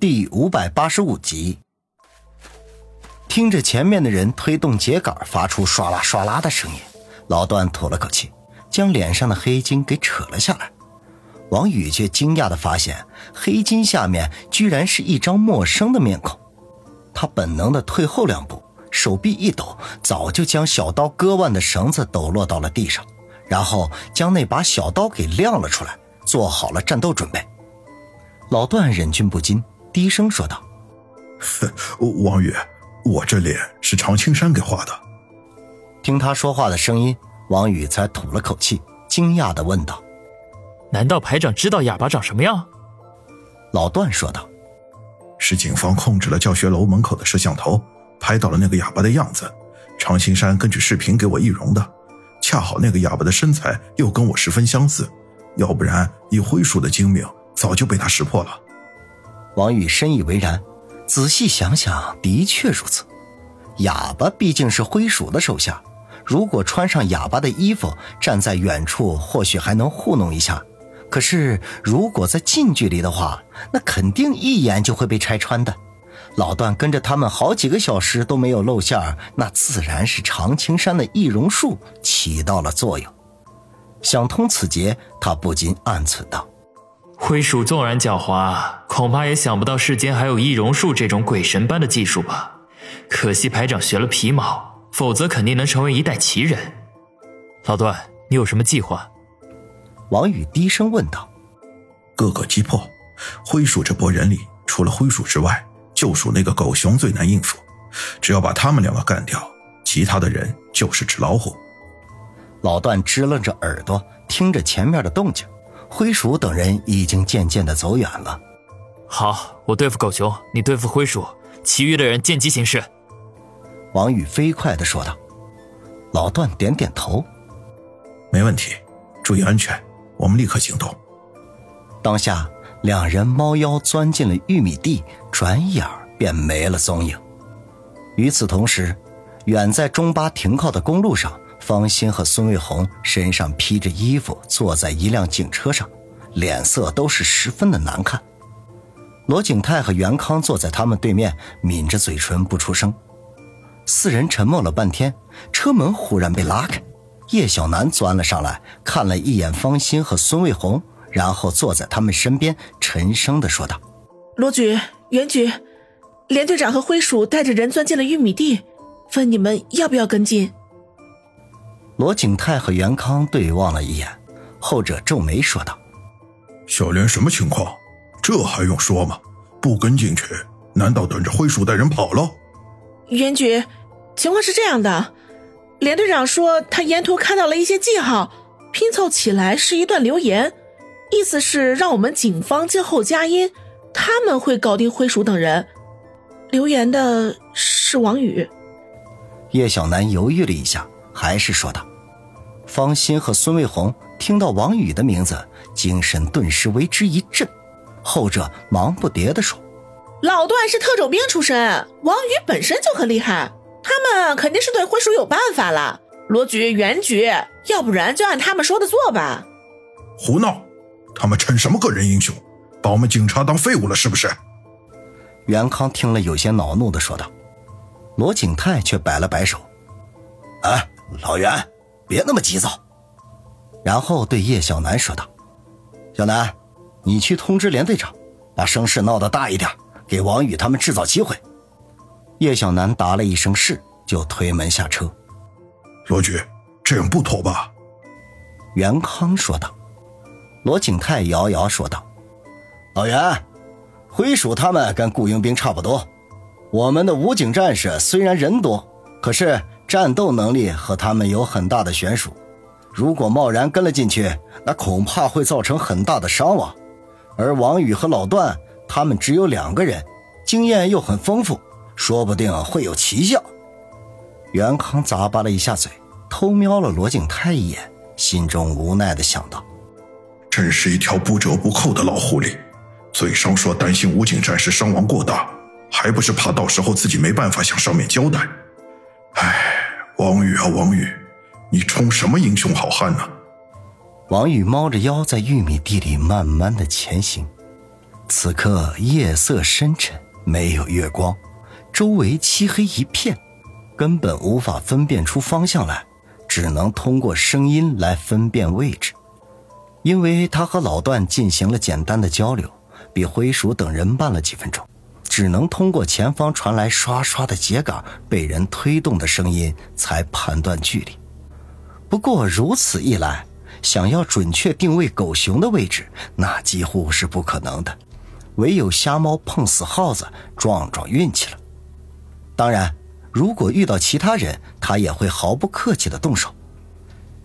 第五百八十五集，听着前面的人推动秸秆发出唰啦唰啦的声音，老段吐了口气，将脸上的黑巾给扯了下来。王宇却惊讶的发现，黑巾下面居然是一张陌生的面孔。他本能的退后两步，手臂一抖，早就将小刀割腕的绳子抖落到了地上，然后将那把小刀给亮了出来，做好了战斗准备。老段忍俊不禁。低声说道：“王宇，我这脸是常青山给画的。”听他说话的声音，王宇才吐了口气，惊讶的问道：“难道排长知道哑巴长什么样？”老段说道：“是警方控制了教学楼门口的摄像头，拍到了那个哑巴的样子。常青山根据视频给我易容的，恰好那个哑巴的身材又跟我十分相似，要不然以灰鼠的精明，早就被他识破了。”王宇深以为然，仔细想想，的确如此。哑巴毕竟是灰鼠的手下，如果穿上哑巴的衣服，站在远处或许还能糊弄一下；可是如果在近距离的话，那肯定一眼就会被拆穿的。老段跟着他们好几个小时都没有露馅那自然是常青山的易容术起到了作用。想通此节，他不禁暗忖道。灰鼠纵然狡猾，恐怕也想不到世间还有易容术这种鬼神般的技术吧。可惜排长学了皮毛，否则肯定能成为一代奇人。老段，你有什么计划？王宇低声问道。各个击破。灰鼠这波人里，除了灰鼠之外，就属那个狗熊最难应付。只要把他们两个干掉，其他的人就是纸老虎。老段支棱着耳朵，听着前面的动静。灰鼠等人已经渐渐的走远了。好，我对付狗熊，你对付灰鼠，其余的人见机行事。王宇飞快的说道。老段点点头，没问题，注意安全，我们立刻行动。当下，两人猫腰钻进了玉米地，转眼便没了踪影。与此同时，远在中巴停靠的公路上。方心和孙卫红身上披着衣服，坐在一辆警车上，脸色都是十分的难看。罗景泰和袁康坐在他们对面，抿着嘴唇不出声。四人沉默了半天，车门忽然被拉开，叶小楠钻了上来，看了一眼方心和孙卫红，然后坐在他们身边，沉声的说道：“罗局、袁局，连队长和灰鼠带着人钻进了玉米地，问你们要不要跟进。”罗景泰和袁康对望了一眼，后者皱眉说道：“小莲什么情况？这还用说吗？不跟进去，难道等着灰鼠带人跑了？”袁局，情况是这样的，连队长说他沿途看到了一些记号，拼凑起来是一段留言，意思是让我们警方静候佳音，他们会搞定灰鼠等人。留言的是王宇。叶小楠犹豫了一下，还是说道。方心和孙卫红听到王宇的名字，精神顿时为之一振。后者忙不迭地说：“老段是特种兵出身，王宇本身就很厉害，他们肯定是对灰鼠有办法了。罗局、袁局，要不然就按他们说的做吧。”胡闹！他们逞什么个人英雄，把我们警察当废物了是不是？袁康听了有些恼怒地说道。罗景泰却摆了摆手：“哎，老袁。”别那么急躁，然后对叶小楠说道：“小楠，你去通知连队长，把声势闹得大一点，给王宇他们制造机会。”叶小楠答了一声“是”，就推门下车。罗局，这样不妥吧？袁康说道。罗景泰摇摇说道：“老袁，灰鼠他们跟雇佣兵差不多，我们的武警战士虽然人多，可是……”战斗能力和他们有很大的悬殊，如果贸然跟了进去，那恐怕会造成很大的伤亡。而王宇和老段他们只有两个人，经验又很丰富，说不定会有奇效。袁康咂巴了一下嘴，偷瞄了罗景泰一眼，心中无奈的想到：真是一条不折不扣的老狐狸，嘴上说担心武警战士伤亡过大，还不是怕到时候自己没办法向上面交代。唉。王宇啊，王宇，你充什么英雄好汉呢？王宇猫着腰在玉米地里慢慢的前行，此刻夜色深沉，没有月光，周围漆黑一片，根本无法分辨出方向来，只能通过声音来分辨位置。因为他和老段进行了简单的交流，比灰鼠等人慢了几分钟，只能通过前方传来刷刷的秸秆被人推动的声音才判断距离。不过如此一来，想要准确定位狗熊的位置，那几乎是不可能的，唯有瞎猫碰死耗子，撞撞运气了。当然，如果遇到其他人，他也会毫不客气的动手。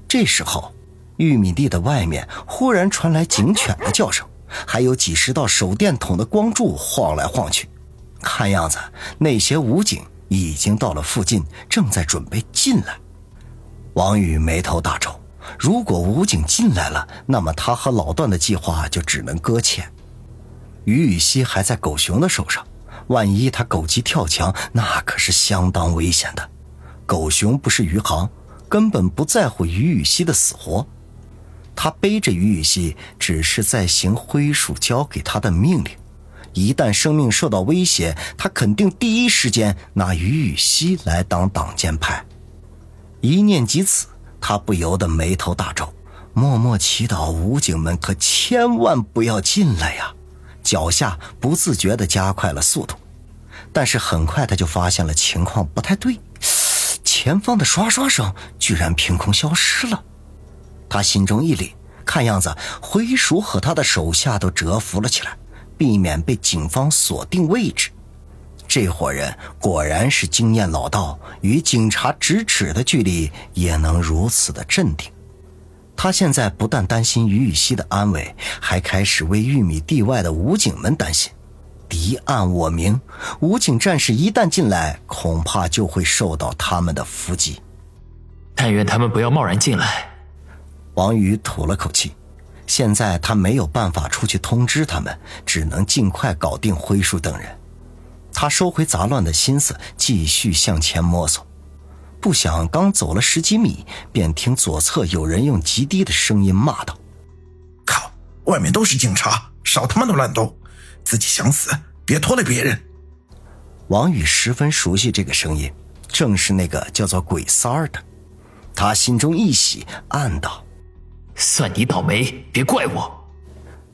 这时候。玉米地的外面忽然传来警犬的叫声，还有几十道手电筒的光柱晃来晃去。看样子，那些武警已经到了附近，正在准备进来。王宇眉头大皱，如果武警进来了，那么他和老段的计划就只能搁浅。于雨溪还在狗熊的手上，万一他狗急跳墙，那可是相当危险的。狗熊不是余杭，根本不在乎于雨溪的死活。他背着于雨溪，只是在行灰鼠交给他的命令。一旦生命受到威胁，他肯定第一时间拿于雨溪来当挡箭牌。一念及此，他不由得眉头大皱，默默祈祷武警们可千万不要进来呀！脚下不自觉地加快了速度，但是很快他就发现了情况不太对，前方的刷刷声居然凭空消失了。他心中一凛，看样子灰鼠和他的手下都蛰伏了起来，避免被警方锁定位置。这伙人果然是经验老道，与警察咫尺的距离也能如此的镇定。他现在不但担心于雨溪的安危，还开始为玉米地外的武警们担心。敌暗我明，武警战士一旦进来，恐怕就会受到他们的伏击。但愿他们不要贸然进来。王宇吐了口气，现在他没有办法出去通知他们，只能尽快搞定灰叔等人。他收回杂乱的心思，继续向前摸索。不想刚走了十几米，便听左侧有人用极低的声音骂道：“靠！外面都是警察，少他妈的乱动！自己想死，别拖累别人。”王宇十分熟悉这个声音，正是那个叫做鬼三儿的。他心中一喜，暗道。算你倒霉，别怪我。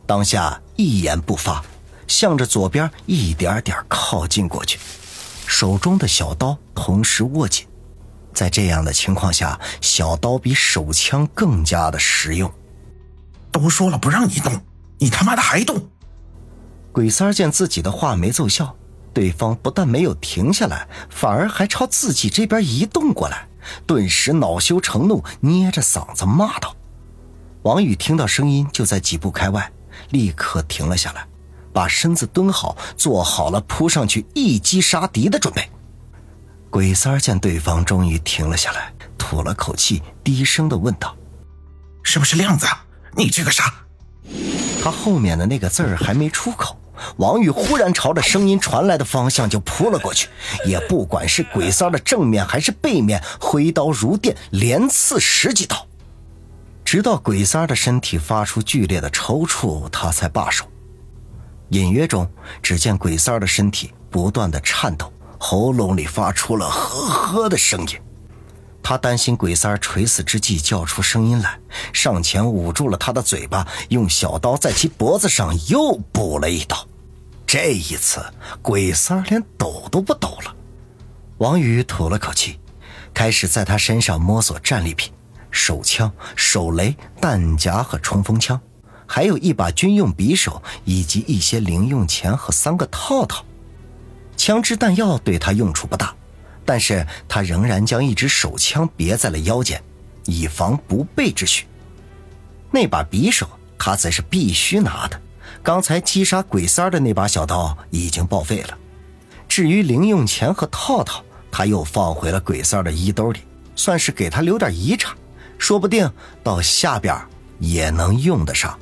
当下一言不发，向着左边一点点靠近过去，手中的小刀同时握紧。在这样的情况下，小刀比手枪更加的实用。都说了不让你动，你他妈的还动！鬼三儿见自己的话没奏效，对方不但没有停下来，反而还朝自己这边移动过来，顿时恼羞成怒，捏着嗓子骂道。王宇听到声音就在几步开外，立刻停了下来，把身子蹲好，做好了扑上去一击杀敌的准备。鬼三儿见对方终于停了下来，吐了口气，低声的问道：“是不是亮子？你这个傻！”他后面的那个字儿还没出口，王宇忽然朝着声音传来的方向就扑了过去，也不管是鬼三儿的正面还是背面，挥刀如电，连刺十几刀。直到鬼三儿的身体发出剧烈的抽搐，他才罢手。隐约中，只见鬼三儿的身体不断的颤抖，喉咙里发出了呵呵的声音。他担心鬼三儿垂死之际叫出声音来，上前捂住了他的嘴巴，用小刀在其脖子上又补了一刀。这一次，鬼三儿连抖都不抖了。王宇吐了口气，开始在他身上摸索战利品。手枪、手雷、弹夹和冲锋枪，还有一把军用匕首，以及一些零用钱和三个套套。枪支弹药对他用处不大，但是他仍然将一支手枪别在了腰间，以防不备之需。那把匕首他则是必须拿的，刚才击杀鬼三儿的那把小刀已经报废了。至于零用钱和套套，他又放回了鬼三儿的衣兜里，算是给他留点遗产。说不定到下边也能用得上。